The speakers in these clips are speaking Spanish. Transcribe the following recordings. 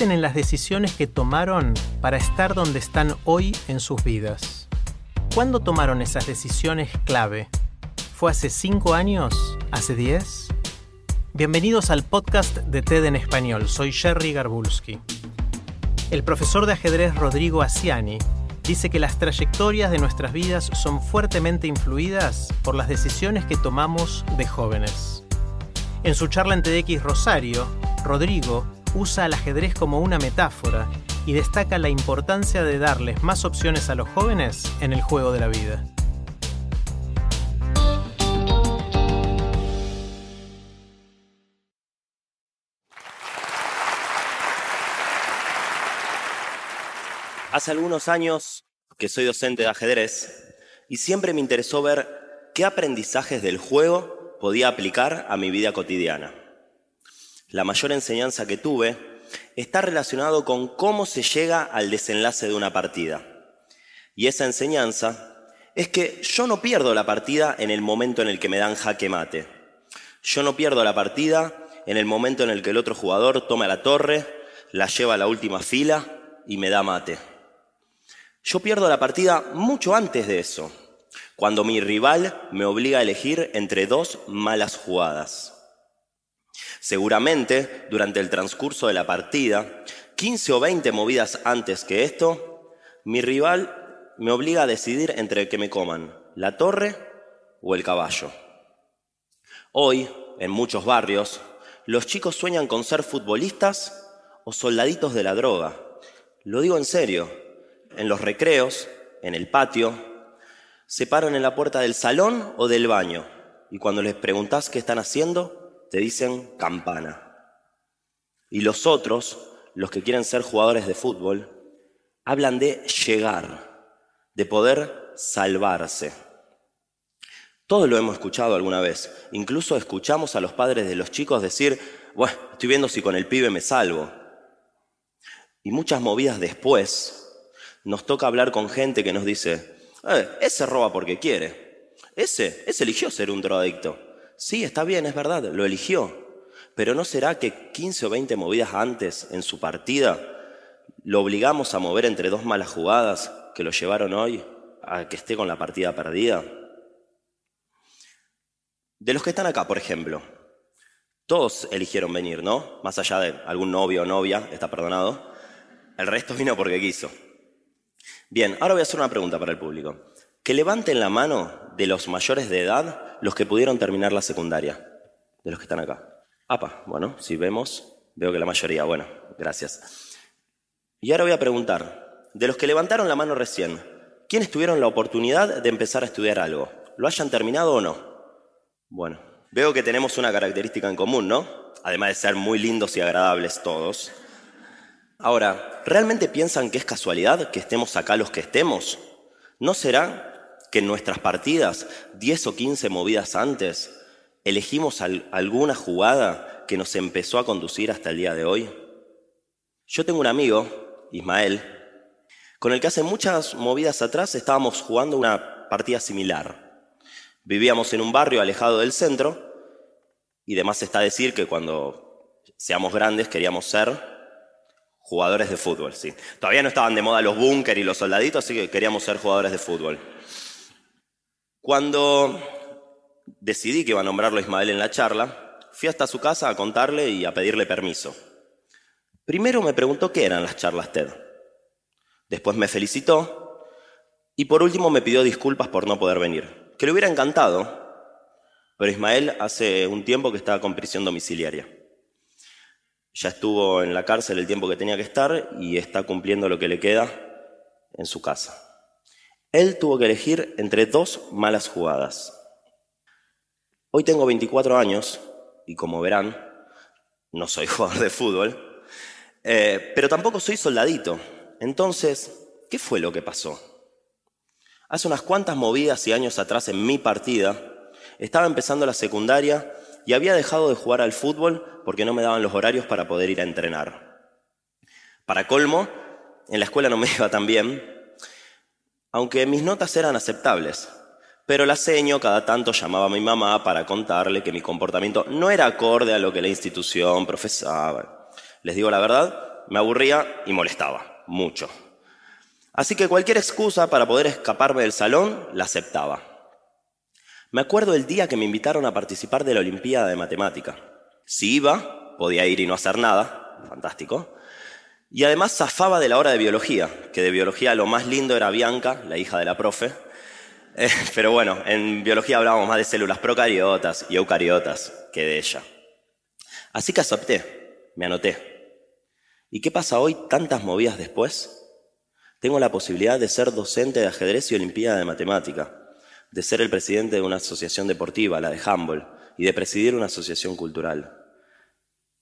En las decisiones que tomaron para estar donde están hoy en sus vidas. ¿Cuándo tomaron esas decisiones clave? ¿Fue hace 5 años? ¿Hace 10? Bienvenidos al podcast de TED en español. Soy Jerry Garbulski. El profesor de ajedrez Rodrigo Asiani dice que las trayectorias de nuestras vidas son fuertemente influidas por las decisiones que tomamos de jóvenes. En su charla en TEDx Rosario, Rodrigo usa al ajedrez como una metáfora y destaca la importancia de darles más opciones a los jóvenes en el juego de la vida. Hace algunos años que soy docente de ajedrez y siempre me interesó ver qué aprendizajes del juego podía aplicar a mi vida cotidiana. La mayor enseñanza que tuve está relacionado con cómo se llega al desenlace de una partida. Y esa enseñanza es que yo no pierdo la partida en el momento en el que me dan jaque mate. Yo no pierdo la partida en el momento en el que el otro jugador toma la torre, la lleva a la última fila y me da mate. Yo pierdo la partida mucho antes de eso, cuando mi rival me obliga a elegir entre dos malas jugadas. Seguramente, durante el transcurso de la partida, 15 o 20 movidas antes que esto, mi rival me obliga a decidir entre que me coman la torre o el caballo. Hoy, en muchos barrios, los chicos sueñan con ser futbolistas o soldaditos de la droga. Lo digo en serio en los recreos, en el patio, se paran en la puerta del salón o del baño y cuando les preguntas qué están haciendo, te dicen campana. Y los otros, los que quieren ser jugadores de fútbol, hablan de llegar, de poder salvarse. Todo lo hemos escuchado alguna vez. Incluso escuchamos a los padres de los chicos decir, bueno, estoy viendo si con el pibe me salvo. Y muchas movidas después, nos toca hablar con gente que nos dice, eh, ese roba porque quiere. Ese, ese eligió ser un drogadicto. Sí, está bien, es verdad, lo eligió. Pero ¿no será que 15 o 20 movidas antes en su partida lo obligamos a mover entre dos malas jugadas que lo llevaron hoy a que esté con la partida perdida? De los que están acá, por ejemplo, todos eligieron venir, ¿no? Más allá de algún novio o novia, está perdonado. El resto vino porque quiso. Bien, ahora voy a hacer una pregunta para el público. Que levanten la mano de los mayores de edad los que pudieron terminar la secundaria, de los que están acá. Apa, bueno, si vemos, veo que la mayoría, bueno, gracias. Y ahora voy a preguntar, de los que levantaron la mano recién, ¿quiénes tuvieron la oportunidad de empezar a estudiar algo? ¿Lo hayan terminado o no? Bueno, veo que tenemos una característica en común, ¿no? Además de ser muy lindos y agradables todos. Ahora, ¿realmente piensan que es casualidad que estemos acá los que estemos? ¿No será que en nuestras partidas, 10 o 15 movidas antes, elegimos alguna jugada que nos empezó a conducir hasta el día de hoy? Yo tengo un amigo, Ismael, con el que hace muchas movidas atrás estábamos jugando una partida similar. Vivíamos en un barrio alejado del centro y demás está decir que cuando seamos grandes queríamos ser Jugadores de fútbol, sí. Todavía no estaban de moda los búnker y los soldaditos, así que queríamos ser jugadores de fútbol. Cuando decidí que iba a nombrarlo Ismael en la charla, fui hasta su casa a contarle y a pedirle permiso. Primero me preguntó qué eran las charlas TED. Después me felicitó y por último me pidió disculpas por no poder venir. Que le hubiera encantado, pero Ismael hace un tiempo que estaba con prisión domiciliaria ya estuvo en la cárcel el tiempo que tenía que estar y está cumpliendo lo que le queda en su casa. Él tuvo que elegir entre dos malas jugadas. Hoy tengo 24 años y como verán, no soy jugador de fútbol, eh, pero tampoco soy soldadito. Entonces, ¿qué fue lo que pasó? Hace unas cuantas movidas y años atrás en mi partida, estaba empezando la secundaria y había dejado de jugar al fútbol porque no me daban los horarios para poder ir a entrenar. Para colmo, en la escuela no me iba tan bien, aunque mis notas eran aceptables. Pero la seño cada tanto llamaba a mi mamá para contarle que mi comportamiento no era acorde a lo que la institución profesaba. Les digo la verdad, me aburría y molestaba, mucho. Así que cualquier excusa para poder escaparme del salón la aceptaba. Me acuerdo el día que me invitaron a participar de la Olimpiada de Matemática. Si iba, podía ir y no hacer nada, fantástico. Y además zafaba de la hora de biología, que de biología lo más lindo era Bianca, la hija de la profe. Eh, pero bueno, en biología hablábamos más de células procariotas y eucariotas que de ella. Así que acepté, me anoté. ¿Y qué pasa hoy, tantas movidas después? Tengo la posibilidad de ser docente de ajedrez y olimpiada de matemática, de ser el presidente de una asociación deportiva, la de Humboldt, y de presidir una asociación cultural.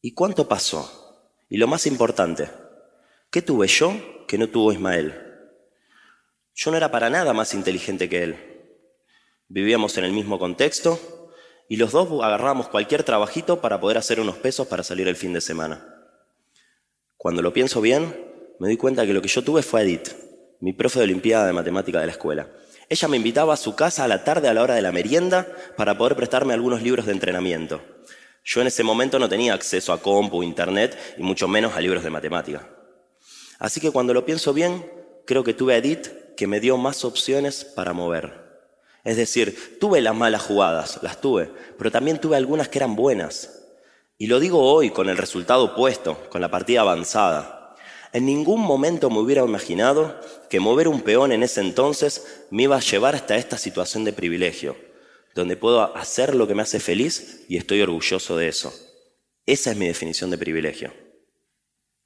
¿Y cuánto pasó? Y lo más importante, ¿qué tuve yo que no tuvo Ismael? Yo no era para nada más inteligente que él. Vivíamos en el mismo contexto y los dos agarrábamos cualquier trabajito para poder hacer unos pesos para salir el fin de semana. Cuando lo pienso bien, me doy cuenta que lo que yo tuve fue Edith, mi profe de Olimpiada de Matemática de la escuela. Ella me invitaba a su casa a la tarde a la hora de la merienda para poder prestarme algunos libros de entrenamiento. Yo en ese momento no tenía acceso a compu, internet y mucho menos a libros de matemática. Así que cuando lo pienso bien, creo que tuve a Edith que me dio más opciones para mover. Es decir, tuve las malas jugadas, las tuve, pero también tuve algunas que eran buenas. Y lo digo hoy con el resultado opuesto, con la partida avanzada. En ningún momento me hubiera imaginado que mover un peón en ese entonces me iba a llevar hasta esta situación de privilegio, donde puedo hacer lo que me hace feliz y estoy orgulloso de eso. Esa es mi definición de privilegio.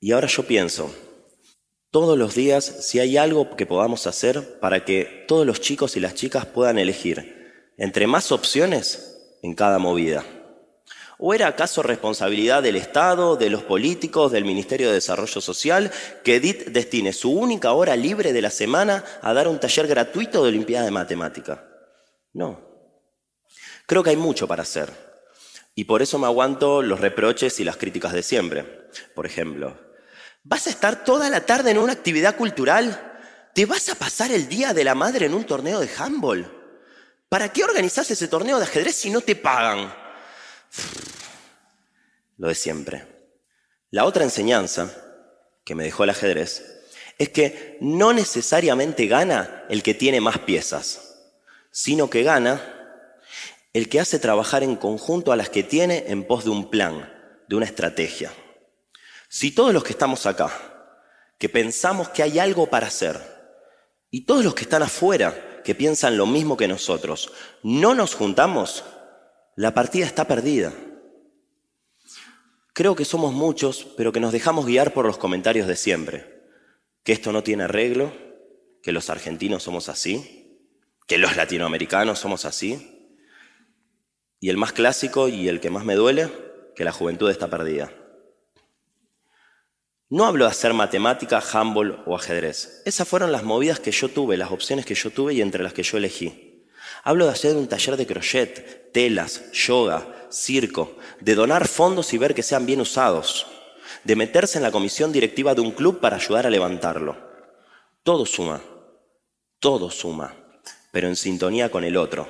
Y ahora yo pienso, todos los días si hay algo que podamos hacer para que todos los chicos y las chicas puedan elegir entre más opciones en cada movida. ¿O era acaso responsabilidad del Estado, de los políticos, del Ministerio de Desarrollo Social, que Edith destine su única hora libre de la semana a dar un taller gratuito de Olimpiada de Matemática? No. Creo que hay mucho para hacer. Y por eso me aguanto los reproches y las críticas de siempre. Por ejemplo, ¿Vas a estar toda la tarde en una actividad cultural? ¿Te vas a pasar el Día de la Madre en un torneo de handball? ¿Para qué organizas ese torneo de ajedrez si no te pagan? Lo de siempre. La otra enseñanza que me dejó el ajedrez es que no necesariamente gana el que tiene más piezas, sino que gana el que hace trabajar en conjunto a las que tiene en pos de un plan, de una estrategia. Si todos los que estamos acá, que pensamos que hay algo para hacer, y todos los que están afuera, que piensan lo mismo que nosotros, no nos juntamos, la partida está perdida. Creo que somos muchos, pero que nos dejamos guiar por los comentarios de siempre. Que esto no tiene arreglo, que los argentinos somos así, que los latinoamericanos somos así. Y el más clásico y el que más me duele, que la juventud está perdida. No hablo de hacer matemática, handball o ajedrez. Esas fueron las movidas que yo tuve, las opciones que yo tuve y entre las que yo elegí. Hablo de hacer un taller de crochet, telas, yoga, circo, de donar fondos y ver que sean bien usados, de meterse en la comisión directiva de un club para ayudar a levantarlo. Todo suma, todo suma, pero en sintonía con el otro.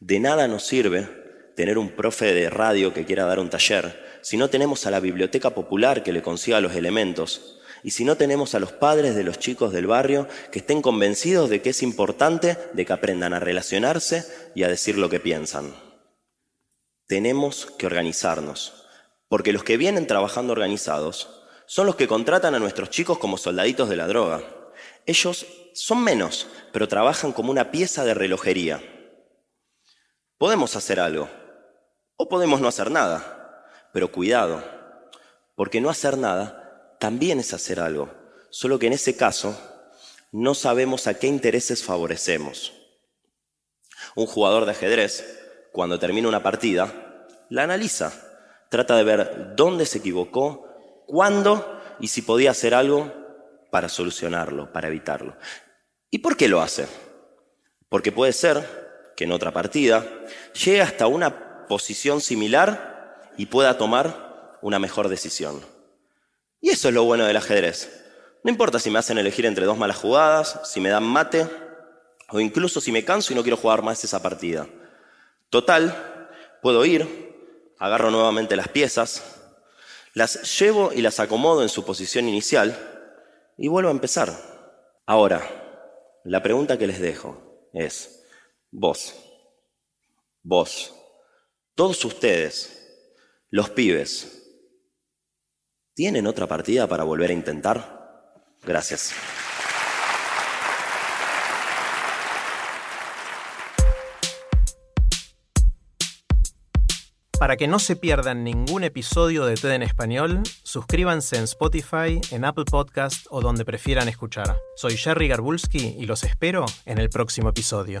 De nada nos sirve tener un profe de radio que quiera dar un taller si no tenemos a la biblioteca popular que le consiga los elementos, y si no tenemos a los padres de los chicos del barrio que estén convencidos de que es importante de que aprendan a relacionarse y a decir lo que piensan. Tenemos que organizarnos, porque los que vienen trabajando organizados son los que contratan a nuestros chicos como soldaditos de la droga. Ellos son menos, pero trabajan como una pieza de relojería. Podemos hacer algo, o podemos no hacer nada. Pero cuidado, porque no hacer nada también es hacer algo, solo que en ese caso no sabemos a qué intereses favorecemos. Un jugador de ajedrez, cuando termina una partida, la analiza. Trata de ver dónde se equivocó, cuándo y si podía hacer algo para solucionarlo, para evitarlo. ¿Y por qué lo hace? Porque puede ser que en otra partida llegue hasta una posición similar y pueda tomar una mejor decisión. Y eso es lo bueno del ajedrez. No importa si me hacen elegir entre dos malas jugadas, si me dan mate, o incluso si me canso y no quiero jugar más esa partida. Total, puedo ir, agarro nuevamente las piezas, las llevo y las acomodo en su posición inicial y vuelvo a empezar. Ahora, la pregunta que les dejo es, vos, vos, todos ustedes, los pibes, ¿tienen otra partida para volver a intentar? Gracias. Para que no se pierdan ningún episodio de TED en español, suscríbanse en Spotify, en Apple Podcast o donde prefieran escuchar. Soy Jerry Garbulski y los espero en el próximo episodio.